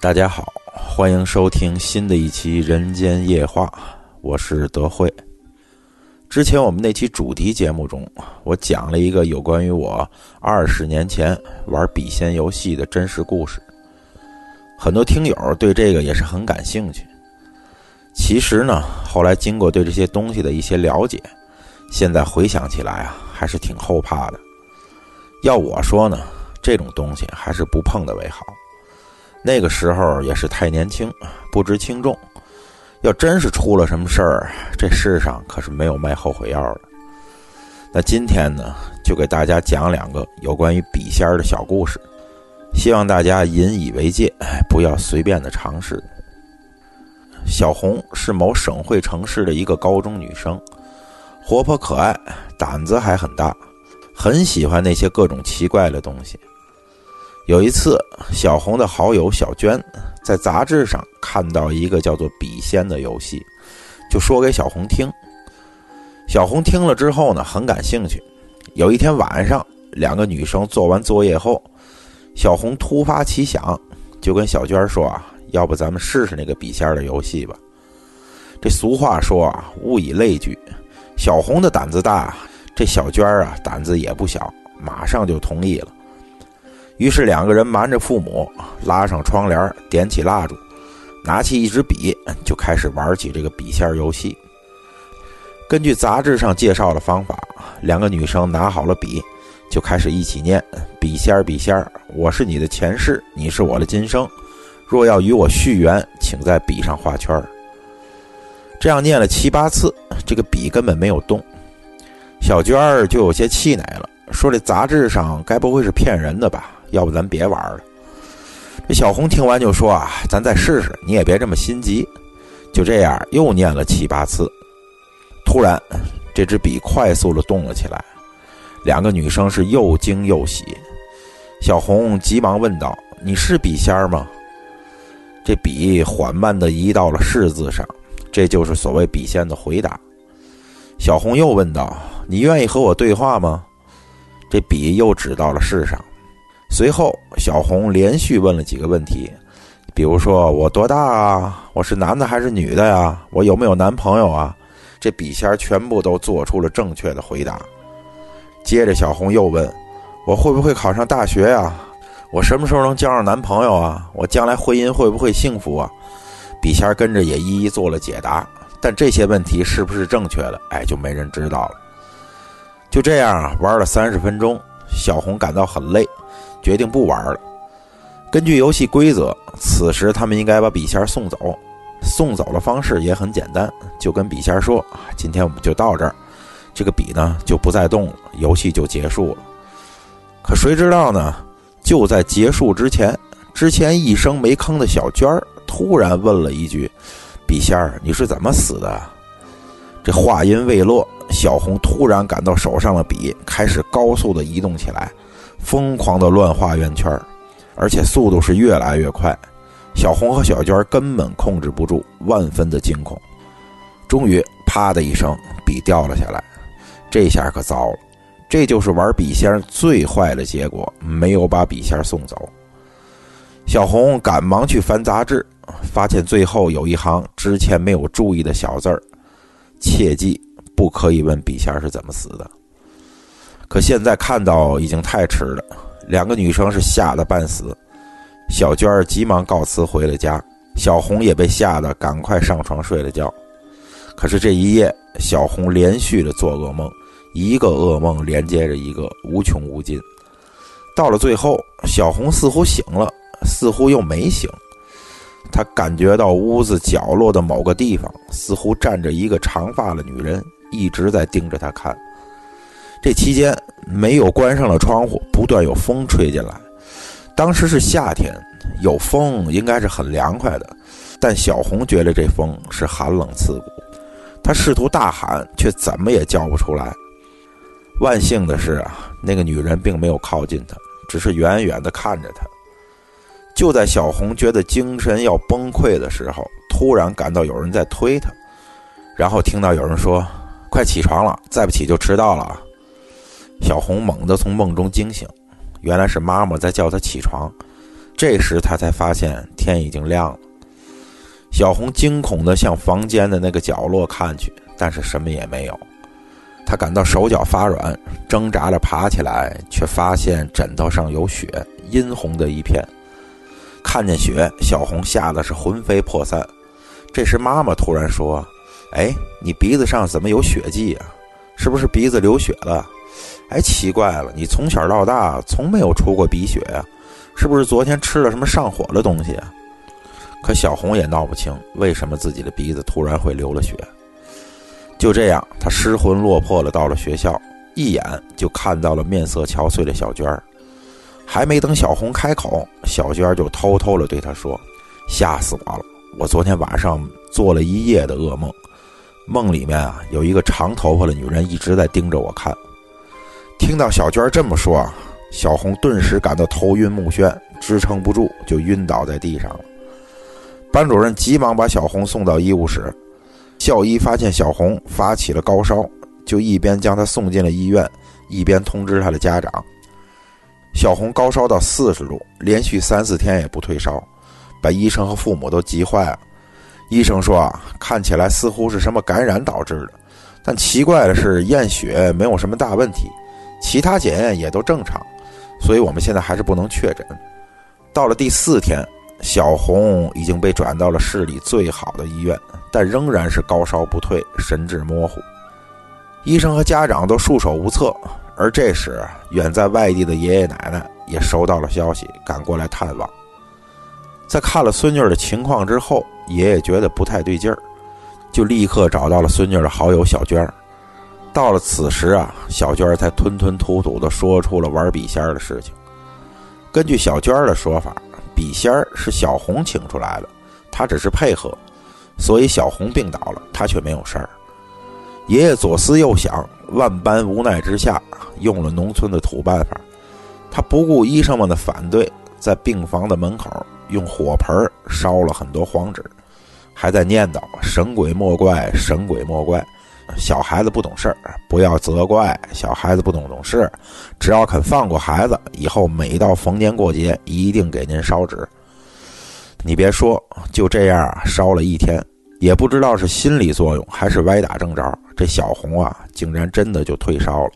大家好，欢迎收听新的一期《人间夜话》，我是德惠。之前我们那期主题节目中，我讲了一个有关于我二十年前玩笔仙游戏的真实故事，很多听友对这个也是很感兴趣。其实呢，后来经过对这些东西的一些了解，现在回想起来啊，还是挺后怕的。要我说呢，这种东西还是不碰的为好。那个时候也是太年轻，不知轻重。要真是出了什么事儿，这世上可是没有卖后悔药的。那今天呢，就给大家讲两个有关于笔仙儿的小故事，希望大家引以为戒，不要随便的尝试。小红是某省会城市的一个高中女生，活泼可爱，胆子还很大，很喜欢那些各种奇怪的东西。有一次，小红的好友小娟在杂志上看到一个叫做“笔仙”的游戏，就说给小红听。小红听了之后呢，很感兴趣。有一天晚上，两个女生做完作业后，小红突发奇想，就跟小娟说：“啊，要不咱们试试那个笔仙的游戏吧？”这俗话说啊，“物以类聚”，小红的胆子大，这小娟啊胆子也不小，马上就同意了。于是两个人瞒着父母，拉上窗帘，点起蜡烛，拿起一支笔，就开始玩起这个笔仙游戏。根据杂志上介绍的方法，两个女生拿好了笔，就开始一起念：“笔仙，笔仙，我是你的前世，你是我的今生。若要与我续缘，请在笔上画圈。”这样念了七八次，这个笔根本没有动。小娟儿就有些气馁了，说：“这杂志上该不会是骗人的吧？”要不咱别玩了。这小红听完就说：“啊，咱再试试，你也别这么心急。”就这样又念了七八次。突然，这支笔快速的动了起来，两个女生是又惊又喜。小红急忙问道：“你是笔仙吗？”这笔缓慢的移到了“是”字上，这就是所谓笔仙的回答。小红又问道：“你愿意和我对话吗？”这笔又指到了“是”上。随后，小红连续问了几个问题，比如说我多大啊？我是男的还是女的呀？我有没有男朋友啊？这笔仙全部都做出了正确的回答。接着，小红又问：我会不会考上大学呀？我什么时候能交上男朋友啊？我将来婚姻会不会幸福啊？笔仙跟着也一一做了解答，但这些问题是不是正确的，哎，就没人知道了。就这样啊，玩了三十分钟，小红感到很累。决定不玩了。根据游戏规则，此时他们应该把笔仙送走。送走的方式也很简单，就跟笔仙说：“今天我们就到这儿，这个笔呢就不再动了，游戏就结束了。”可谁知道呢？就在结束之前，之前一声没吭的小娟儿突然问了一句：“笔仙儿，你是怎么死的？”这话音未落，小红突然感到手上的笔开始高速的移动起来。疯狂的乱画圆圈，而且速度是越来越快。小红和小娟根本控制不住，万分的惊恐。终于，啪的一声，笔掉了下来。这下可糟了，这就是玩笔仙最坏的结果，没有把笔仙送走。小红赶忙去翻杂志，发现最后有一行之前没有注意的小字儿：“切记，不可以问笔仙是怎么死的。”可现在看到已经太迟了，两个女生是吓得半死。小娟儿急忙告辞回了家，小红也被吓得赶快上床睡了觉。可是这一夜，小红连续的做噩梦，一个噩梦连接着一个，无穷无尽。到了最后，小红似乎醒了，似乎又没醒。她感觉到屋子角落的某个地方，似乎站着一个长发的女人，一直在盯着她看。这期间没有关上了窗户，不断有风吹进来。当时是夏天，有风应该是很凉快的，但小红觉得这风是寒冷刺骨。她试图大喊，却怎么也叫不出来。万幸的是啊，那个女人并没有靠近她，只是远远地看着她。就在小红觉得精神要崩溃的时候，突然感到有人在推她，然后听到有人说：“快起床了，再不起就迟到了。”小红猛地从梦中惊醒，原来是妈妈在叫她起床。这时她才发现天已经亮了。小红惊恐地向房间的那个角落看去，但是什么也没有。她感到手脚发软，挣扎着爬起来，却发现枕头上有血，殷红的一片。看见血，小红吓得是魂飞魄散。这时，妈妈突然说：“哎，你鼻子上怎么有血迹啊？是不是鼻子流血了？哎，奇怪了，你从小到大从没有出过鼻血啊，是不是昨天吃了什么上火的东西？”可小红也闹不清为什么自己的鼻子突然会流了血。就这样，她失魂落魄的到了学校，一眼就看到了面色憔悴的小娟儿。还没等小红开口，小娟儿就偷偷的对她说：“吓死我了！我昨天晚上做了一夜的噩梦，梦里面啊有一个长头发的女人一直在盯着我看。”听到小娟这么说，小红顿时感到头晕目眩，支撑不住就晕倒在地上了。班主任急忙把小红送到医务室，校医发现小红发起了高烧，就一边将她送进了医院，一边通知她的家长。小红高烧到四十度，连续三四天也不退烧，把医生和父母都急坏了。医生说啊，看起来似乎是什么感染导致的，但奇怪的是验血没有什么大问题，其他检验也都正常，所以我们现在还是不能确诊。到了第四天。小红已经被转到了市里最好的医院，但仍然是高烧不退，神志模糊。医生和家长都束手无策。而这时，远在外地的爷爷奶奶也收到了消息，赶过来探望。在看了孙女的情况之后，爷爷觉得不太对劲儿，就立刻找到了孙女的好友小娟儿。到了此时啊，小娟才吞吞吐吐地说出了玩笔仙的事情。根据小娟的说法。笔仙儿是小红请出来的，她只是配合，所以小红病倒了，她却没有事儿。爷爷左思右想，万般无奈之下，用了农村的土办法，他不顾医生们的反对，在病房的门口用火盆烧了很多黄纸，还在念叨“神鬼莫怪，神鬼莫怪”。小孩子不懂事儿，不要责怪小孩子不懂懂事。只要肯放过孩子，以后每到逢年过节，一定给您烧纸。你别说，就这样，烧了一天，也不知道是心理作用还是歪打正着，这小红啊，竟然真的就退烧了。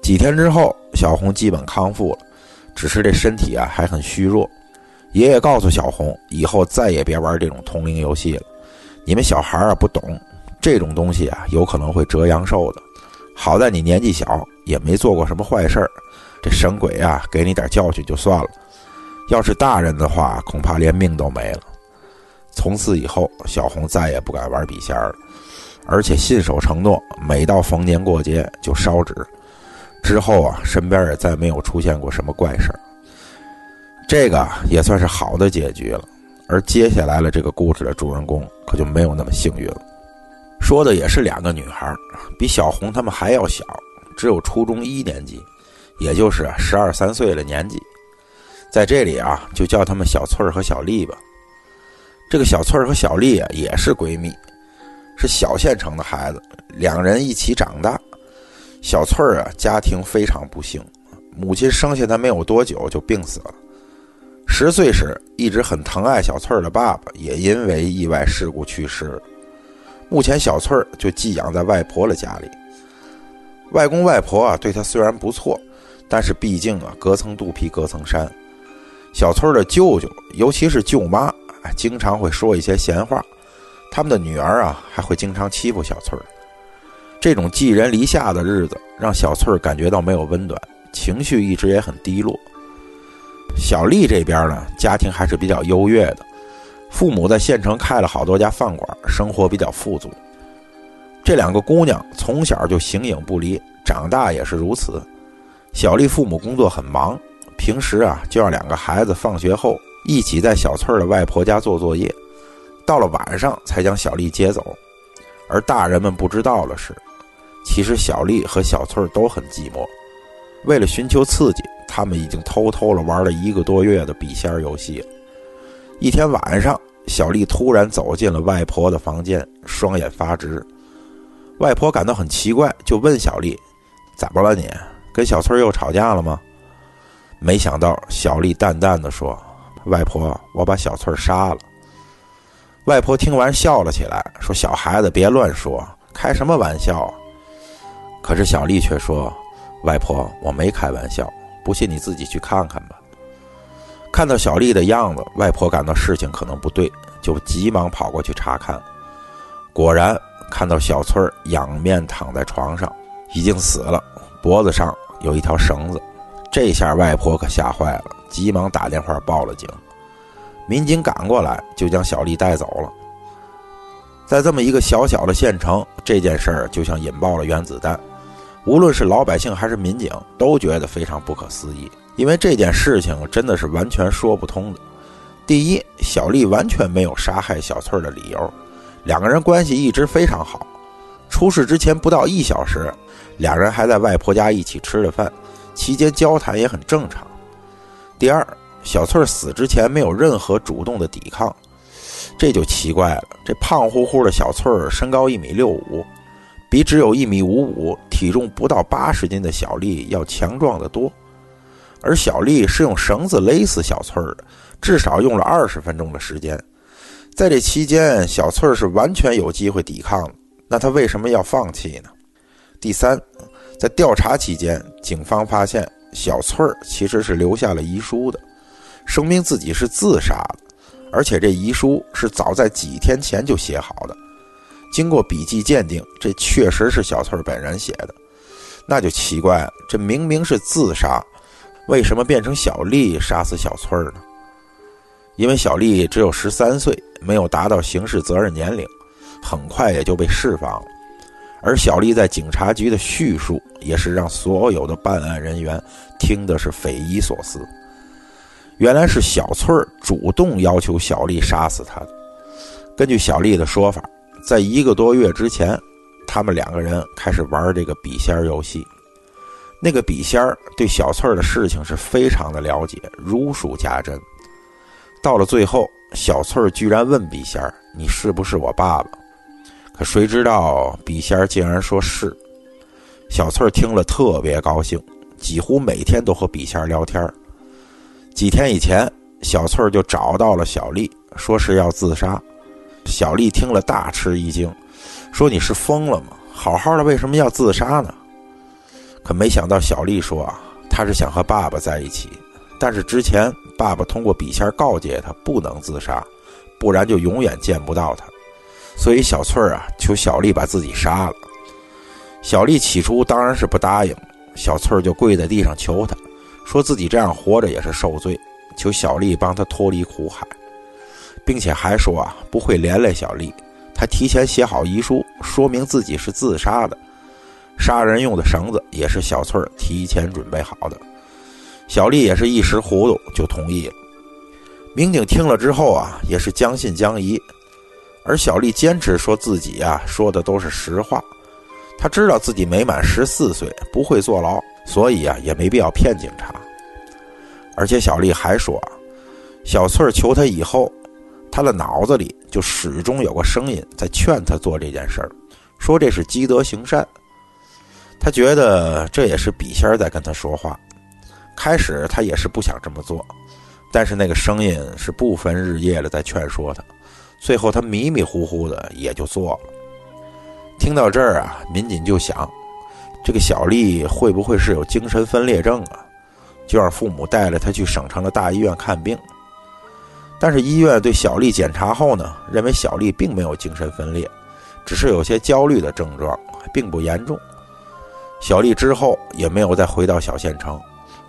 几天之后，小红基本康复了，只是这身体啊还很虚弱。爷爷告诉小红，以后再也别玩这种通灵游戏了。你们小孩啊不懂。这种东西啊，有可能会折阳寿的。好在你年纪小，也没做过什么坏事儿。这神鬼啊，给你点教训就算了。要是大人的话，恐怕连命都没了。从此以后，小红再也不敢玩笔仙了，而且信守承诺，每到逢年过节就烧纸。之后啊，身边也再没有出现过什么怪事儿。这个也算是好的结局了。而接下来了，这个故事的主人公可就没有那么幸运了。说的也是两个女孩，比小红她们还要小，只有初中一年级，也就是十二三岁的年纪。在这里啊，就叫她们小翠儿和小丽吧。这个小翠儿和小丽啊，也是闺蜜，是小县城的孩子，两人一起长大。小翠儿啊，家庭非常不幸，母亲生下她没有多久就病死了。十岁时，一直很疼爱小翠儿的爸爸也因为意外事故去世了。目前小翠儿就寄养在外婆的家里。外公外婆啊，对她虽然不错，但是毕竟啊，隔层肚皮隔层山。小翠儿的舅舅，尤其是舅妈，哎，经常会说一些闲话。他们的女儿啊，还会经常欺负小翠儿。这种寄人篱下的日子，让小翠儿感觉到没有温暖，情绪一直也很低落。小丽这边呢，家庭还是比较优越的。父母在县城开了好多家饭馆，生活比较富足。这两个姑娘从小就形影不离，长大也是如此。小丽父母工作很忙，平时啊就让两个孩子放学后一起在小翠儿的外婆家做作业，到了晚上才将小丽接走。而大人们不知道的是，其实小丽和小翠儿都很寂寞。为了寻求刺激，他们已经偷偷的玩了一个多月的笔仙游戏了。一天晚上，小丽突然走进了外婆的房间，双眼发直。外婆感到很奇怪，就问小丽：“怎么了？你跟小翠又吵架了吗？”没想到，小丽淡淡的说：“外婆，我把小翠杀了。”外婆听完笑了起来，说：“小孩子别乱说，开什么玩笑？”可是小丽却说：“外婆，我没开玩笑，不信你自己去看看吧。”看到小丽的样子，外婆感到事情可能不对，就急忙跑过去查看。果然看到小翠仰面躺在床上，已经死了，脖子上有一条绳子。这下外婆可吓坏了，急忙打电话报了警。民警赶过来，就将小丽带走了。在这么一个小小的县城，这件事儿就像引爆了原子弹。无论是老百姓还是民警，都觉得非常不可思议，因为这件事情真的是完全说不通的。第一，小丽完全没有杀害小翠儿的理由，两个人关系一直非常好。出事之前不到一小时，两人还在外婆家一起吃了饭，期间交谈也很正常。第二，小翠儿死之前没有任何主动的抵抗，这就奇怪了。这胖乎乎的小翠儿身高一米六五。比只有一米五五、体重不到八十斤的小丽要强壮得多，而小丽是用绳子勒死小翠儿的，至少用了二十分钟的时间。在这期间，小翠儿是完全有机会抵抗的，那她为什么要放弃呢？第三，在调查期间，警方发现小翠儿其实是留下了遗书的，声明自己是自杀的，而且这遗书是早在几天前就写好的。经过笔迹鉴定，这确实是小翠儿本人写的，那就奇怪了。这明明是自杀，为什么变成小丽杀死小翠儿呢？因为小丽只有十三岁，没有达到刑事责任年龄，很快也就被释放了。而小丽在警察局的叙述，也是让所有的办案人员听的是匪夷所思。原来是小翠儿主动要求小丽杀死她的。根据小丽的说法。在一个多月之前，他们两个人开始玩这个笔仙游戏。那个笔仙儿对小翠儿的事情是非常的了解，如数家珍。到了最后，小翠儿居然问笔仙儿：“你是不是我爸爸？”可谁知道笔仙儿竟然说是。小翠儿听了特别高兴，几乎每天都和笔仙儿聊天。几天以前，小翠儿就找到了小丽，说是要自杀。小丽听了大吃一惊，说：“你是疯了吗？好好的为什么要自杀呢？”可没想到，小丽说：“啊，她是想和爸爸在一起，但是之前爸爸通过笔仙告诫她不能自杀，不然就永远见不到他。所以小翠儿啊，求小丽把自己杀了。小丽起初当然是不答应，小翠儿就跪在地上求她，说自己这样活着也是受罪，求小丽帮她脱离苦海。”并且还说啊，不会连累小丽。她提前写好遗书，说明自己是自杀的。杀人用的绳子也是小翠儿提前准备好的。小丽也是一时糊涂，就同意了。民警听了之后啊，也是将信将疑。而小丽坚持说自己啊说的都是实话。她知道自己没满十四岁，不会坐牢，所以啊也没必要骗警察。而且小丽还说，小翠儿求她以后。她的脑子里就始终有个声音在劝她做这件事儿，说这是积德行善。他觉得这也是笔仙在跟他说话。开始他也是不想这么做，但是那个声音是不分日夜的在劝说他。最后他迷迷糊糊的也就做了。听到这儿啊，民警就想，这个小丽会不会是有精神分裂症啊？就让父母带着她去省城的大医院看病。但是医院对小丽检查后呢，认为小丽并没有精神分裂，只是有些焦虑的症状，并不严重。小丽之后也没有再回到小县城，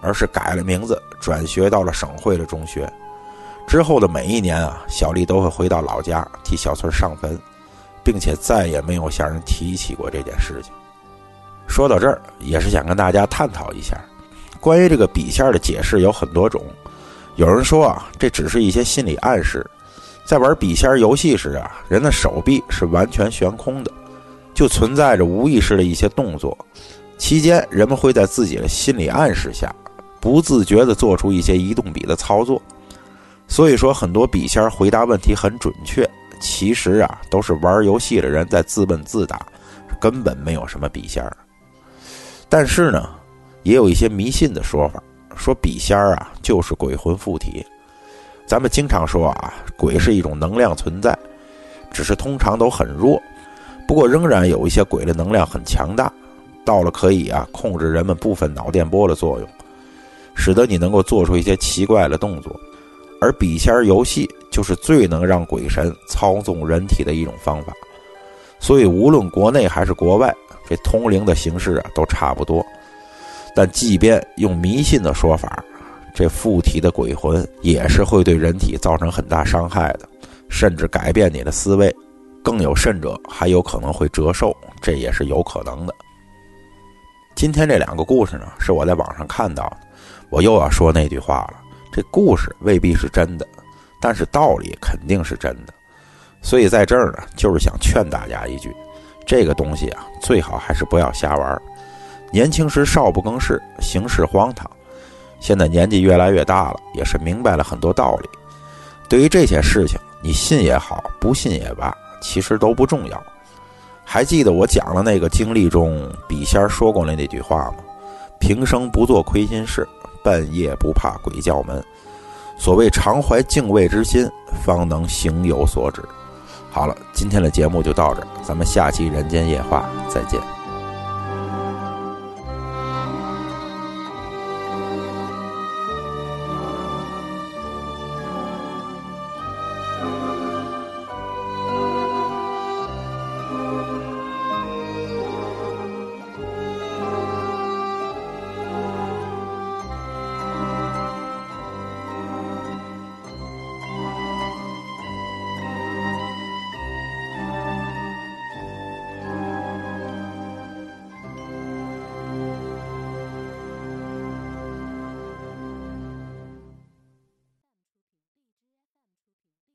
而是改了名字，转学到了省会的中学。之后的每一年啊，小丽都会回到老家替小翠上坟，并且再也没有向人提起过这件事情。说到这儿，也是想跟大家探讨一下，关于这个笔仙的解释有很多种。有人说啊，这只是一些心理暗示，在玩笔仙游戏时啊，人的手臂是完全悬空的，就存在着无意识的一些动作，期间人们会在自己的心理暗示下，不自觉地做出一些移动笔的操作。所以说，很多笔仙回答问题很准确，其实啊，都是玩游戏的人在自问自答，根本没有什么笔仙。但是呢，也有一些迷信的说法。说笔仙啊，就是鬼魂附体，咱们经常说啊，鬼是一种能量存在，只是通常都很弱。不过仍然有一些鬼的能量很强大，到了可以啊控制人们部分脑电波的作用，使得你能够做出一些奇怪的动作。而笔仙游戏就是最能让鬼神操纵人体的一种方法。所以无论国内还是国外，这通灵的形式啊都差不多。但即便用迷信的说法。这附体的鬼魂也是会对人体造成很大伤害的，甚至改变你的思维，更有甚者还有可能会折寿，这也是有可能的。今天这两个故事呢，是我在网上看到的，我又要说那句话了：这故事未必是真的，但是道理肯定是真的。所以在这儿呢，就是想劝大家一句：这个东西啊，最好还是不要瞎玩。年轻时少不更事，行事荒唐。现在年纪越来越大了，也是明白了很多道理。对于这些事情，你信也好，不信也罢，其实都不重要。还记得我讲了那个经历中笔仙说过的那句话吗？平生不做亏心事，半夜不怕鬼叫门。所谓常怀敬畏之心，方能行有所止。好了，今天的节目就到这儿，咱们下期人间夜话再见。